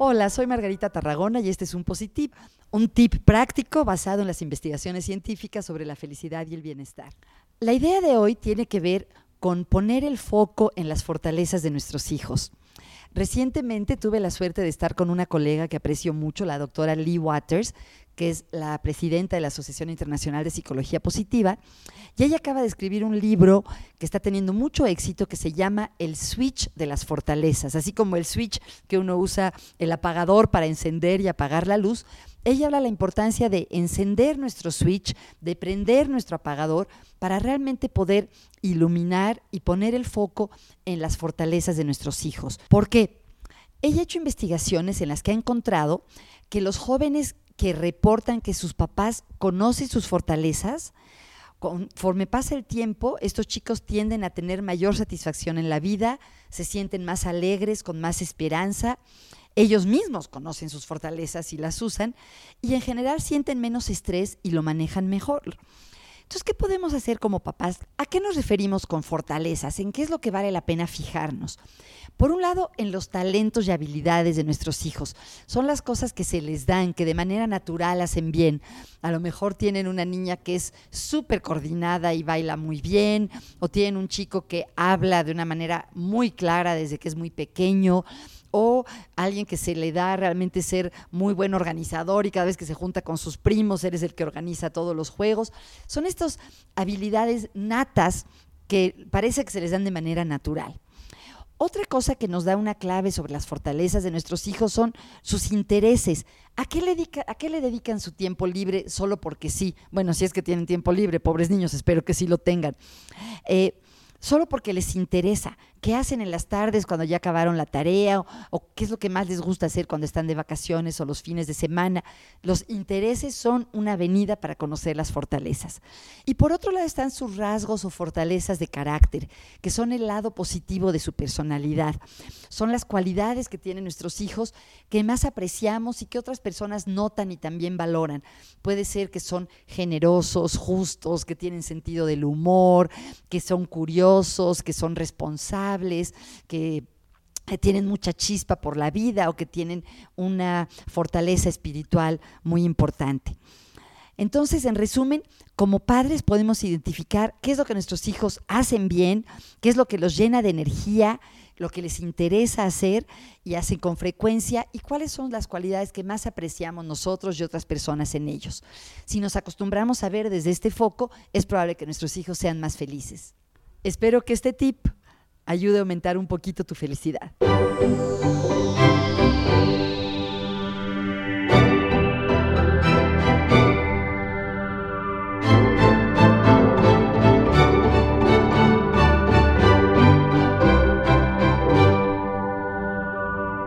Hola, soy Margarita Tarragona y este es un Positip, un tip práctico basado en las investigaciones científicas sobre la felicidad y el bienestar. La idea de hoy tiene que ver con poner el foco en las fortalezas de nuestros hijos. Recientemente tuve la suerte de estar con una colega que aprecio mucho, la doctora Lee Waters, que es la presidenta de la Asociación Internacional de Psicología Positiva, y ella acaba de escribir un libro que está teniendo mucho éxito que se llama El Switch de las Fortalezas, así como el switch que uno usa el apagador para encender y apagar la luz. Ella habla de la importancia de encender nuestro switch, de prender nuestro apagador para realmente poder iluminar y poner el foco en las fortalezas de nuestros hijos. ¿Por qué? Ella ha hecho investigaciones en las que ha encontrado que los jóvenes que reportan que sus papás conocen sus fortalezas, conforme pasa el tiempo, estos chicos tienden a tener mayor satisfacción en la vida, se sienten más alegres, con más esperanza, ellos mismos conocen sus fortalezas y las usan, y en general sienten menos estrés y lo manejan mejor. Entonces, ¿qué podemos hacer como papás? ¿A qué nos referimos con fortalezas? ¿En qué es lo que vale la pena fijarnos? Por un lado, en los talentos y habilidades de nuestros hijos. Son las cosas que se les dan, que de manera natural hacen bien. A lo mejor tienen una niña que es súper coordinada y baila muy bien, o tienen un chico que habla de una manera muy clara desde que es muy pequeño o alguien que se le da realmente ser muy buen organizador y cada vez que se junta con sus primos eres el que organiza todos los juegos. Son estas habilidades natas que parece que se les dan de manera natural. Otra cosa que nos da una clave sobre las fortalezas de nuestros hijos son sus intereses. ¿A qué, le ¿A qué, le dedican su tiempo libre solo porque sí? Bueno, si es que tienen tiempo libre, pobres niños, espero que sí lo tengan. Eh, solo porque les interesa. ¿Qué hacen en las tardes cuando ya acabaron la tarea? O, qué es lo que más les gusta hacer cuando están de vacaciones o los fines de semana? Los intereses son una avenida para conocer las fortalezas. Y por otro lado están sus rasgos o fortalezas de carácter, que son el lado positivo de su personalidad. Son las cualidades que tienen nuestros hijos que más apreciamos y que otras personas notan y también valoran. Puede ser que son generosos, justos, que tienen sentido del humor, que son curiosos, que son responsables que tienen mucha chispa por la vida o que tienen una fortaleza espiritual muy importante. Entonces, en resumen, como padres podemos identificar qué es lo que nuestros hijos hacen bien, qué es lo que los llena de energía, lo que les interesa hacer y hacen con frecuencia y cuáles son las cualidades que más apreciamos nosotros y otras personas en ellos. Si nos acostumbramos a ver desde este foco, es probable que nuestros hijos sean más felices. Espero que este tip ayude a aumentar un poquito tu felicidad.